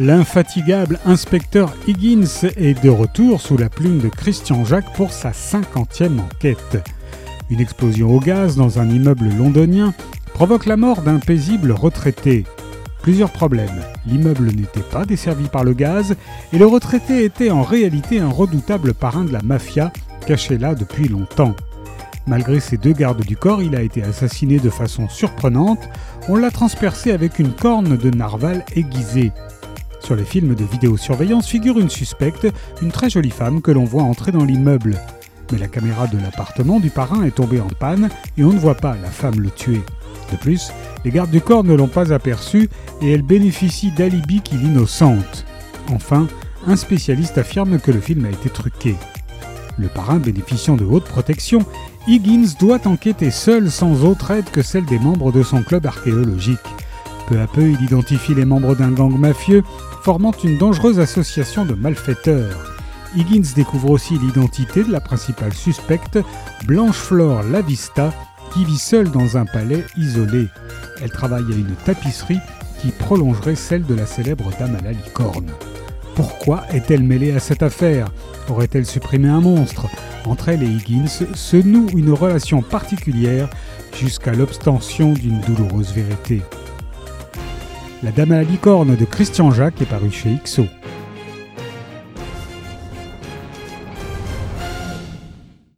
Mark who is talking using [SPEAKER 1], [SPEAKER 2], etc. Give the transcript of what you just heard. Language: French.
[SPEAKER 1] L'infatigable inspecteur Higgins est de retour sous la plume de Christian Jacques pour sa cinquantième enquête. Une explosion au gaz dans un immeuble londonien provoque la mort d'un paisible retraité. Plusieurs problèmes. L'immeuble n'était pas desservi par le gaz et le retraité était en réalité un redoutable parrain de la mafia caché là depuis longtemps. Malgré ses deux gardes du corps, il a été assassiné de façon surprenante. On l'a transpercé avec une corne de narval aiguisée. Sur les films de vidéosurveillance figure une suspecte, une très jolie femme que l'on voit entrer dans l'immeuble. Mais la caméra de l'appartement du parrain est tombée en panne et on ne voit pas la femme le tuer. De plus, les gardes du corps ne l'ont pas aperçue et elle bénéficie d'alibi qui l'innocente. Enfin, un spécialiste affirme que le film a été truqué. Le parrain bénéficiant de haute protection, Higgins doit enquêter seul sans autre aide que celle des membres de son club archéologique. Peu à peu, il identifie les membres d'un gang mafieux formant une dangereuse association de malfaiteurs. Higgins découvre aussi l'identité de la principale suspecte, Blanche-Flore Lavista, qui vit seule dans un palais isolé. Elle travaille à une tapisserie qui prolongerait celle de la célèbre dame à la licorne. Pourquoi est-elle mêlée à cette affaire? Aurait-elle supprimé un monstre? Entre elle et Higgins se noue une relation particulière jusqu'à l'obstention d'une douloureuse vérité. La Dame à la licorne de Christian Jacques est parue chez XO.